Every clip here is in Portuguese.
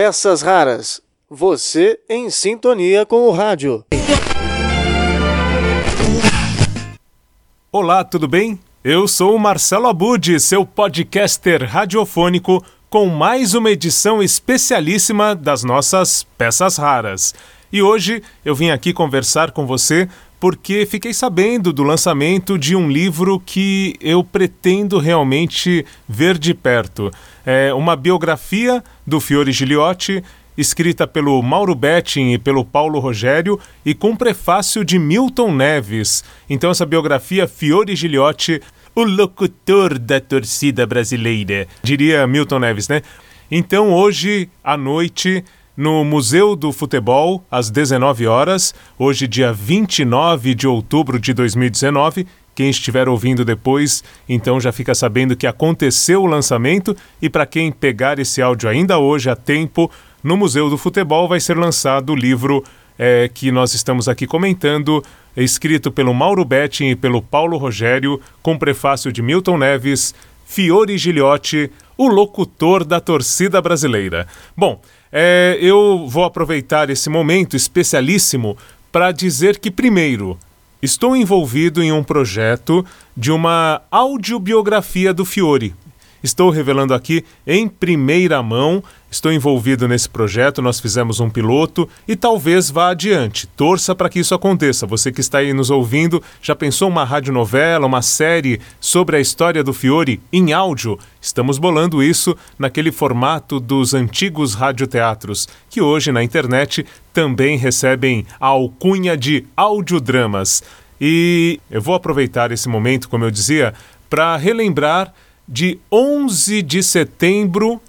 Peças Raras. Você em sintonia com o rádio. Olá, tudo bem? Eu sou o Marcelo Abud, seu podcaster radiofônico, com mais uma edição especialíssima das nossas peças raras. E hoje eu vim aqui conversar com você porque fiquei sabendo do lançamento de um livro que eu pretendo realmente ver de perto. É uma biografia do Fiore Giliotti, escrita pelo Mauro Betting e pelo Paulo Rogério e com prefácio de Milton Neves. Então essa biografia Fiore Giliotti, o locutor da torcida brasileira, diria Milton Neves, né? Então hoje à noite no Museu do Futebol, às 19 horas, hoje, dia 29 de outubro de 2019. Quem estiver ouvindo depois, então já fica sabendo que aconteceu o lançamento. E para quem pegar esse áudio ainda hoje a tempo, no Museu do Futebol vai ser lançado o livro é, que nós estamos aqui comentando, escrito pelo Mauro Betting e pelo Paulo Rogério, com prefácio de Milton Neves, Fiore Giliotti, o locutor da torcida brasileira. Bom, é, eu vou aproveitar esse momento especialíssimo para dizer que, primeiro, estou envolvido em um projeto de uma audiobiografia do Fiore. Estou revelando aqui em primeira mão Estou envolvido nesse projeto, nós fizemos um piloto e talvez vá adiante. Torça para que isso aconteça. Você que está aí nos ouvindo, já pensou uma radionovela, uma série sobre a história do Fiore em áudio? Estamos bolando isso naquele formato dos antigos radioteatros, que hoje na internet também recebem a alcunha de audiodramas. E eu vou aproveitar esse momento, como eu dizia, para relembrar de 11 de setembro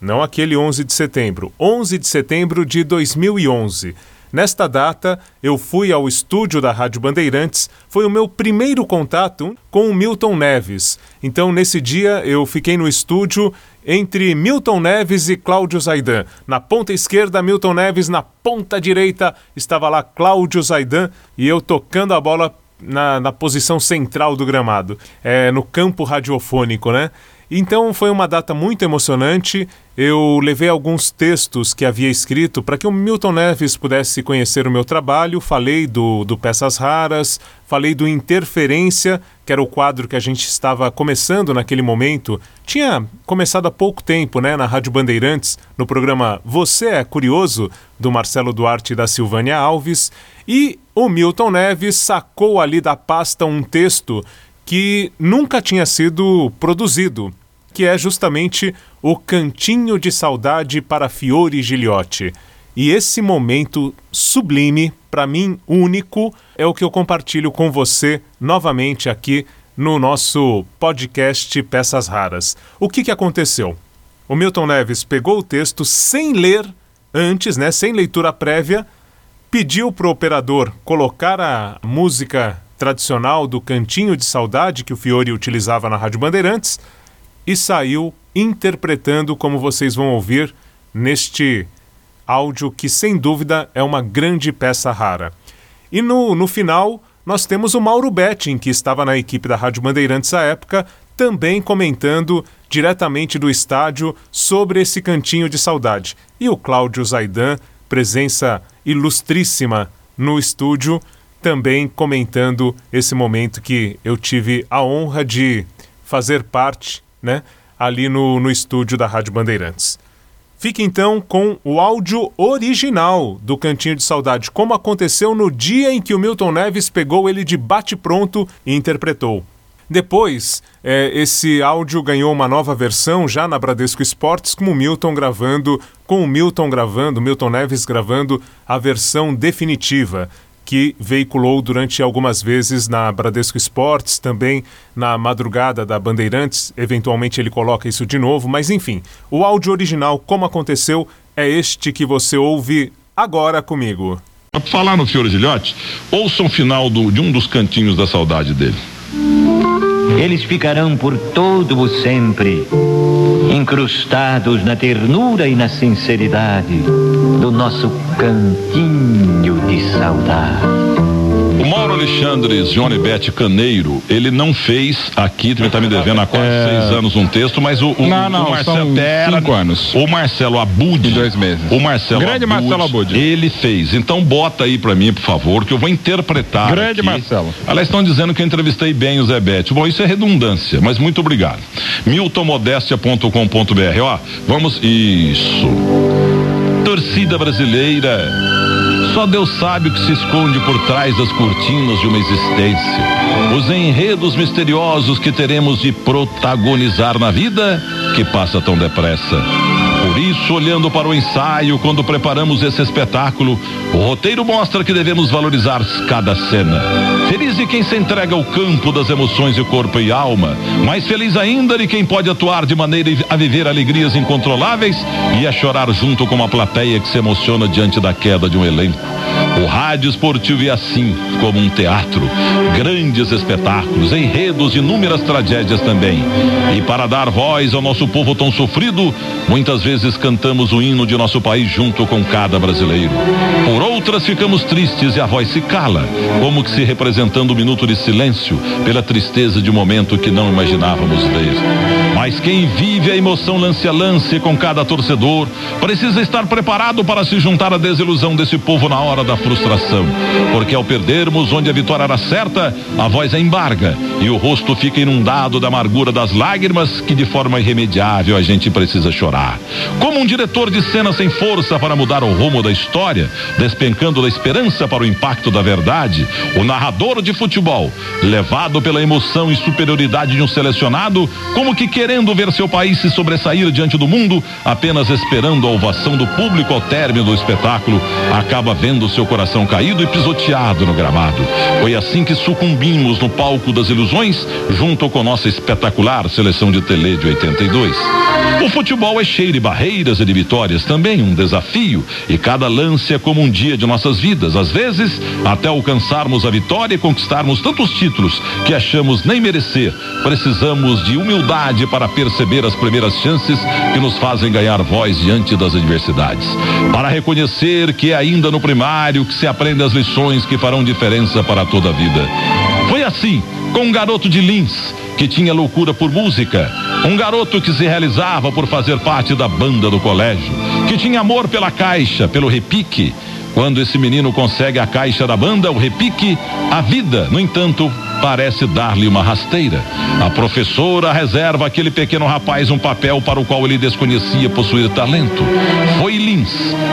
não aquele 11 de setembro, 11 de setembro de 2011. Nesta data, eu fui ao estúdio da Rádio Bandeirantes. Foi o meu primeiro contato com o Milton Neves. Então, nesse dia, eu fiquei no estúdio entre Milton Neves e Cláudio Zaidan. Na ponta esquerda, Milton Neves, na ponta direita, estava lá Cláudio Zaidan e eu tocando a bola na, na posição central do gramado, é, no campo radiofônico, né? Então foi uma data muito emocionante. Eu levei alguns textos que havia escrito para que o Milton Neves pudesse conhecer o meu trabalho. Falei do, do Peças Raras, falei do Interferência, que era o quadro que a gente estava começando naquele momento. Tinha começado há pouco tempo, né, na Rádio Bandeirantes, no programa Você é Curioso, do Marcelo Duarte e da Silvânia Alves. E o Milton Neves sacou ali da pasta um texto que nunca tinha sido produzido que é justamente o Cantinho de Saudade para Fiore Giliotti. E esse momento sublime, para mim único, é o que eu compartilho com você novamente aqui no nosso podcast Peças Raras. O que, que aconteceu? O Milton Neves pegou o texto sem ler antes, né, sem leitura prévia, pediu para o operador colocar a música tradicional do Cantinho de Saudade que o Fiore utilizava na Rádio Bandeirantes e saiu interpretando como vocês vão ouvir neste áudio que sem dúvida é uma grande peça rara. E no, no final nós temos o Mauro Betting, que estava na equipe da Rádio Bandeirantes à época, também comentando diretamente do estádio sobre esse cantinho de saudade. E o Cláudio Zaidan, presença ilustríssima no estúdio, também comentando esse momento que eu tive a honra de fazer parte né, ali no, no estúdio da Rádio Bandeirantes. Fique então com o áudio original do Cantinho de Saudade, como aconteceu no dia em que o Milton Neves pegou ele de bate-pronto e interpretou. Depois, é, esse áudio ganhou uma nova versão já na Bradesco Esportes, com o Milton gravando, com o Milton gravando, Milton Neves gravando a versão definitiva que veiculou durante algumas vezes na Bradesco Esportes, também na madrugada da Bandeirantes. Eventualmente ele coloca isso de novo, mas enfim, o áudio original, como aconteceu, é este que você ouve agora comigo. Para falar no Fiore Gilhote, ouça o final do, de um dos cantinhos da saudade dele. Eles ficarão por todo o sempre, incrustados na ternura e na sinceridade do nosso cantinho de saudade. O Mauro Alexandre Johnny Bete Caneiro, ele não fez aqui, também está me devendo há quase É. seis anos um texto, mas o, o, Não, não, o Marcelo Pera- cinco anos. O Marcelo Abud. Em dois meses. O Marcelo Grande Marcelo Abud. Ele fez. Então bota aí pra mim, por favor, que eu vou interpretar. Grande aqui. Marcelo. Elas estão dizendo que eu entrevistei bem o Zé Bete. Bom, isso é redundância, mas muito obrigado. miltonmodestia.com.br. Ó, vamos. Isso. Torcida brasileira. Só Deus sabe o que se esconde por trás das cortinas de uma existência. Os enredos misteriosos que teremos de protagonizar na vida que passa tão depressa. Por isso, olhando para o ensaio, quando preparamos esse espetáculo, o roteiro mostra que devemos valorizar cada cena. Feliz de quem se entrega ao campo das emoções de corpo e alma, mais feliz ainda de quem pode atuar de maneira a viver alegrias incontroláveis e a chorar junto com uma plateia que se emociona diante da queda de um elenco. O rádio esportivo é assim, como um teatro. Grandes espetáculos, enredos, inúmeras tragédias também. E para dar voz ao nosso povo tão sofrido, muitas vezes cantamos o hino de nosso país junto com cada brasileiro. Por outras, ficamos tristes e a voz se cala, como que se representando um minuto de silêncio pela tristeza de um momento que não imaginávamos ver. Mas quem vive a emoção lance a lance com cada torcedor precisa estar preparado para se juntar à desilusão desse povo na hora da frustração. Porque ao perdermos onde a vitória era certa, a voz é embarga e o rosto fica inundado da amargura das lágrimas que de forma irremediável a gente precisa chorar. Como um diretor de cena sem força para mudar o rumo da história, despencando da esperança para o impacto da verdade, o narrador de futebol, levado pela emoção e superioridade de um selecionado, como que querendo ver seu país se sobressair diante do mundo, apenas esperando a ovação do público ao término do espetáculo, acaba vendo seu coração caído e pisoteado no gramado. Foi assim que sucumbimos no palco das ilusões, junto com nossa espetacular seleção de tele de 82. O futebol é cheio de barreiras e de vitórias também, um desafio, e cada lance é como um dia de nossas vidas, às vezes até alcançarmos a vitória e conquistarmos tantos títulos que achamos nem merecer. Precisamos de humildade para perceber as primeiras chances que nos fazem ganhar voz diante das adversidades. Para reconhecer que é ainda no primário que se aprende as lições que farão diferença para toda a vida. Assim com um garoto de Lins que tinha loucura por música, um garoto que se realizava por fazer parte da banda do colégio, que tinha amor pela caixa, pelo repique. Quando esse menino consegue a caixa da banda, o repique, a vida, no entanto, parece dar-lhe uma rasteira. A professora reserva àquele pequeno rapaz um papel para o qual ele desconhecia possuir talento. Foi Lins,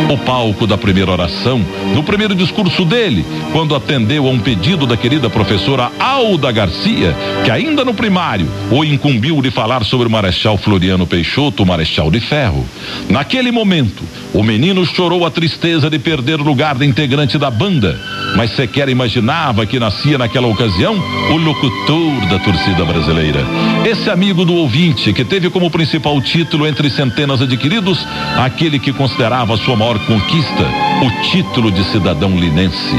o palco da primeira oração, no primeiro discurso dele, quando atendeu a um pedido da querida professora Alda Garcia, que ainda no primário o incumbiu de falar sobre o Marechal Floriano Peixoto, o Marechal de Ferro. Naquele momento, o menino chorou a tristeza de perder o lugar de integrante da banda, mas sequer imaginava que nascia naquela ocasião o locutor da torcida brasileira. Esse amigo do ouvinte que teve como principal título entre centenas adquiridos aquele que considerava sua maior conquista, o título de cidadão linense.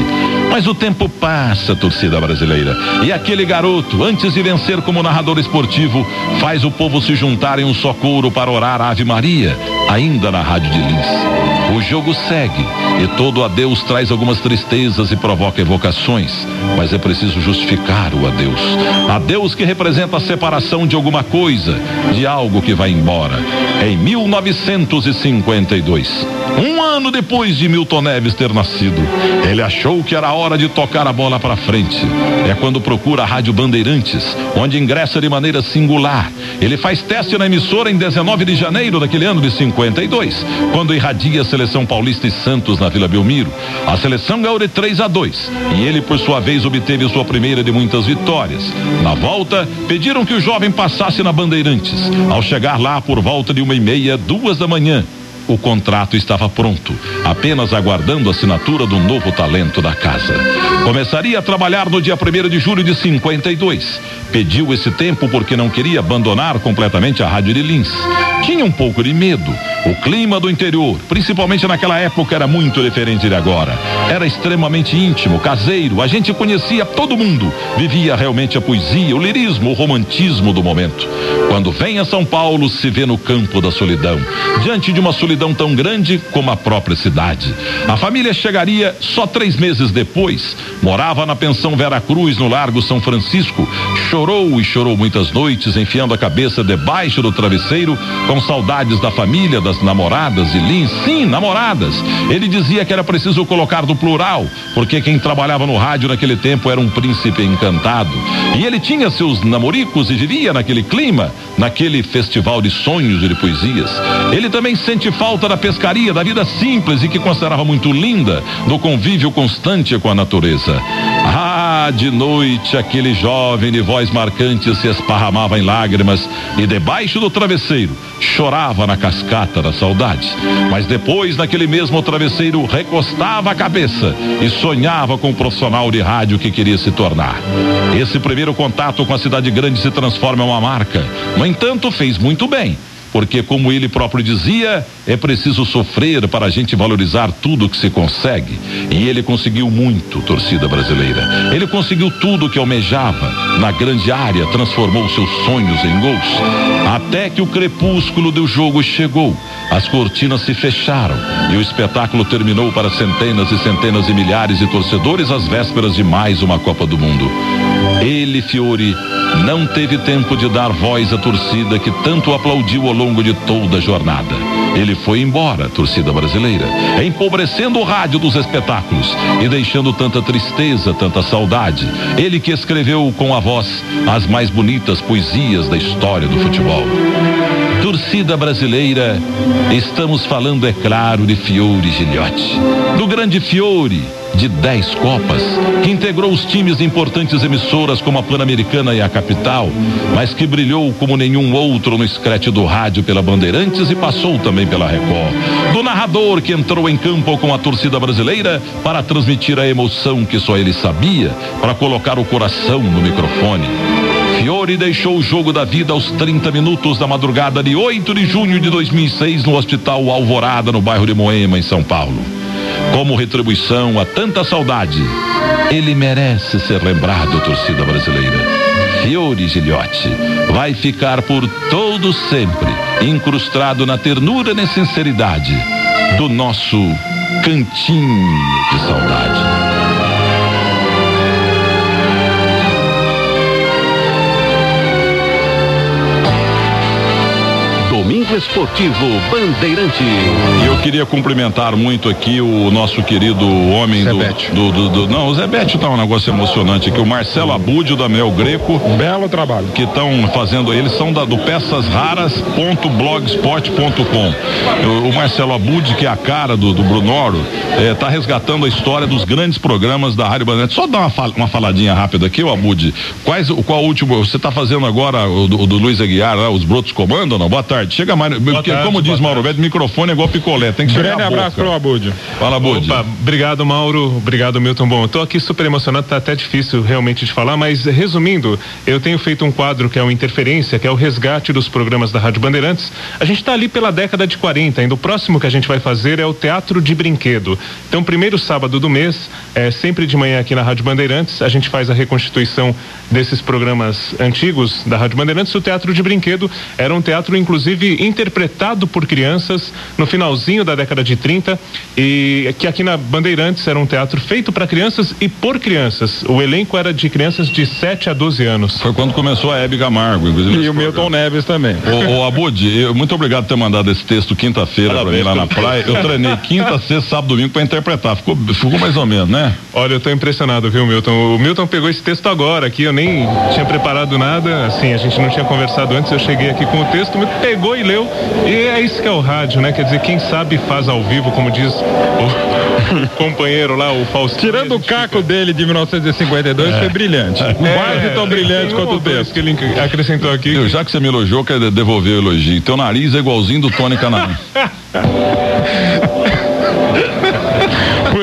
Mas o tempo passa, torcida brasileira, e aquele garoto, antes de vencer como narrador esportivo, faz o povo se juntar em um só coro para orar a Ave Maria, ainda na Rádio de Lins. O jogo segue e todo adeus traz algumas tristezas e provoca evocações, mas é preciso justificar o adeus. Adeus que representa a separação de alguma coisa, de algo que vai embora. Em 1952, um ano depois de Milton Neves ter nascido, ele achou que era hora de tocar a bola para frente. É quando procura a Rádio Bandeirantes, onde ingressa de maneira singular. Ele faz teste na emissora em 19 de janeiro daquele ano de 52, quando irradia a seleção paulista e Santos na Vila Belmiro. A seleção ganhou de 3 a 2 e ele, por sua vez, obteve sua primeira de muitas vitórias. Na volta, pediram que o jovem passasse na Bandeirantes. Ao chegar lá por volta de uma e meia, duas da manhã, o contrato estava pronto, apenas aguardando a assinatura do novo talento da casa. Começaria a trabalhar no dia 1 de julho de 52. Pediu esse tempo porque não queria abandonar completamente a Rádio de Lins. Tinha um pouco de medo, O clima do interior, principalmente naquela época, era muito diferente de agora. Era extremamente íntimo, caseiro, a gente conhecia todo mundo. Vivia realmente a poesia, o lirismo, o romantismo do momento. Quando vem a São Paulo, se vê no campo da solidão, diante de uma solidão tão grande como a própria cidade. A família chegaria só três meses depois, morava na pensão Vera Cruz, no Largo São Francisco, chorou e chorou muitas noites, enfiando a cabeça debaixo do travesseiro, com saudades da família, das namoradas e Lins. Sim, namoradas. Ele dizia que era preciso colocar no plural, porque quem trabalhava no rádio naquele tempo era um príncipe encantado. E ele tinha seus namoricos e vivia naquele clima, naquele festival de sonhos e de poesias. Ele também sente falta da pescaria, da vida simples e que considerava muito linda, do convívio constante com a natureza. Ah, de noite aquele jovem de voz marcante se esparramava em lágrimas e debaixo do travesseiro chorava na cascata da saudade. Mas depois, naquele mesmo travesseiro, recostava a cabeça e sonhava com o profissional de rádio que queria se tornar. Esse primeiro contato com a cidade grande se transforma em uma marca. No entanto, fez muito bem porque, como ele próprio dizia, é preciso sofrer para a gente valorizar tudo que se consegue. E ele conseguiu muito, torcida brasileira. Ele conseguiu tudo que almejava. Na grande área, transformou seus sonhos em gols. Até que o crepúsculo do jogo chegou. As cortinas se fecharam e o espetáculo terminou para centenas e centenas de milhares de torcedores às vésperas de mais uma Copa do Mundo. Ele, Fiore, não teve tempo de dar voz à torcida que tanto aplaudiu ao longo de toda a jornada. Ele foi embora, torcida brasileira, empobrecendo o rádio dos espetáculos e deixando tanta tristeza, tanta saudade. Ele que escreveu com a voz as mais bonitas poesias da história do futebol. Torcida brasileira, estamos falando, é claro, de Fiore Gilhote. Do grande Fiore, de 10 Copas, que integrou os times importantes emissoras como a Pan-Americana e a Capital, mas que brilhou como nenhum outro no escrete do rádio pela Bandeirantes e passou também pela Record. Do narrador que entrou em campo com a torcida brasileira para transmitir a emoção que só ele sabia, para colocar o coração no microfone. Fiore deixou o jogo da vida aos 30 minutos da madrugada de 8 de junho de 2006 no Hospital Alvorada, no bairro de Moema, em São Paulo. Como retribuição a tanta saudade, ele merece ser lembrado, torcida brasileira. Fiore Gilhote vai ficar por todo sempre incrustado na ternura e na sinceridade do nosso cantinho de saudade. Esportivo Bandeirante. E eu queria cumprimentar muito aqui o nosso querido homem do, do, do, do, Não, o Zé Bete tá um negócio emocionante aqui. O Marcelo Abud da Mel Greco. Belo trabalho. Que estão fazendo. Eles são da, do peçasraras.blogspot.com. O, o Marcelo Abud, que é a cara do, do Brunoro, está é, resgatando a história dos grandes programas da Rádio Bandeirante. Só dá uma, fal, uma faladinha rápida aqui, o Abud. Quais, qual o último? Você está fazendo agora o do, do Luiz Aguiar, lá, os brotos comandam? Não? Boa tarde. Chega mais porque, tarde, como diz Mauro Beto, microfone é igual picolé, tem que chegar Grande abraço pro Abud. Fala, Abud. Opa, obrigado, Mauro. Obrigado, Milton. Bom, eu tô aqui super emocionado, tá até difícil realmente de falar, mas resumindo, eu tenho feito um quadro que é o Interferência, que é o resgate dos programas da Rádio Bandeirantes. A gente está ali pela década de 40, ainda o próximo que a gente vai fazer é o Teatro de Brinquedo. Então, primeiro sábado do mês, é sempre de manhã aqui na Rádio Bandeirantes, a gente faz a reconstituição desses programas antigos da Rádio Bandeirantes. O Teatro de Brinquedo era um teatro, inclusive, interpretado por crianças no finalzinho da década de 30 e que aqui na Bandeirantes era um teatro feito para crianças e por crianças. O elenco era de crianças de 7 a 12 anos. Foi quando começou a Hebe Camargo, inclusive. E o Milton Neves também. O, o Abud, eu, muito obrigado por ter mandado esse texto quinta-feira para mim lá na praia. Eu treinei quinta, sexta, sábado, domingo para interpretar. Ficou, ficou mais ou menos, né? Olha, eu tô impressionado, viu, Milton? O Milton pegou esse texto agora aqui, eu nem tinha preparado nada, assim, a gente não tinha conversado antes, eu cheguei aqui com o texto, me pegou e leu e é isso que é o rádio, né? Quer dizer, quem sabe faz ao vivo, como diz o companheiro lá, o Faustino. Tirando o caco fica... dele de 1952, é. foi brilhante. É. Quase tão brilhante quanto o texto. que ele acrescentou aqui. Eu, já que você me elogiou, quero devolver o elogio. Teu nariz é igualzinho do Tony Canaan.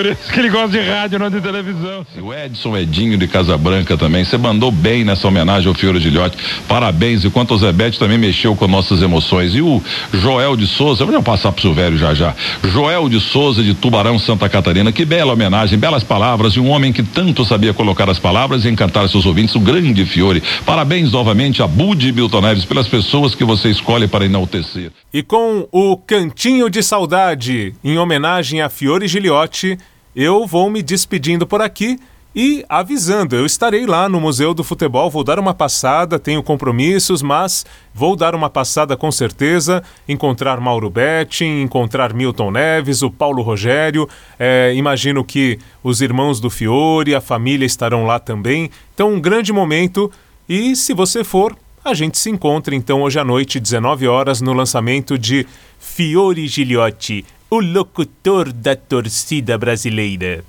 Por isso que ele gosta de rádio, não de televisão. O Edson Edinho de Casabranca também. Você mandou bem nessa homenagem ao Fiore Gilhote. Parabéns. Enquanto o Zebete também mexeu com nossas emoções. E o Joel de Souza, vamos passar pro velho já já. Joel de Souza de Tubarão, Santa Catarina. Que bela homenagem, belas palavras de um homem que tanto sabia colocar as palavras e encantar seus ouvintes, o grande Fiore. Parabéns novamente a Budi Milton Neves pelas pessoas que você escolhe para enaltecer. E com o Cantinho de Saudade, em homenagem a Fiore Giliotti, eu vou me despedindo por aqui e avisando, eu estarei lá no Museu do Futebol, vou dar uma passada, tenho compromissos, mas vou dar uma passada com certeza, encontrar Mauro Betting, encontrar Milton Neves, o Paulo Rogério, é, imagino que os irmãos do Fiore, a família estarão lá também, então um grande momento e se você for, a gente se encontra então hoje à noite, 19 horas, no lançamento de Fiore Giliotti, o locutor da torcida brasileira.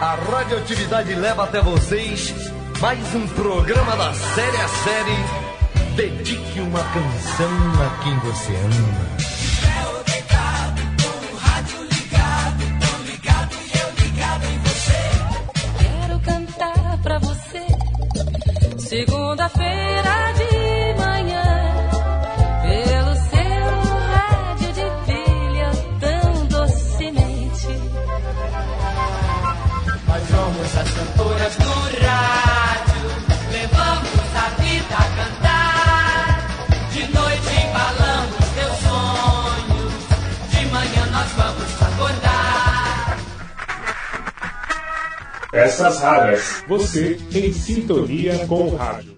A radioatividade leva até vocês mais um programa da série a série. Dedique uma canção a quem você ama. Quero cantar pra você segunda-feira de cantoras do rádio, levamos a vida a cantar. De noite embalamos teus sonhos, de manhã nós vamos acordar. Peças raras. Você em sintonia com o rádio.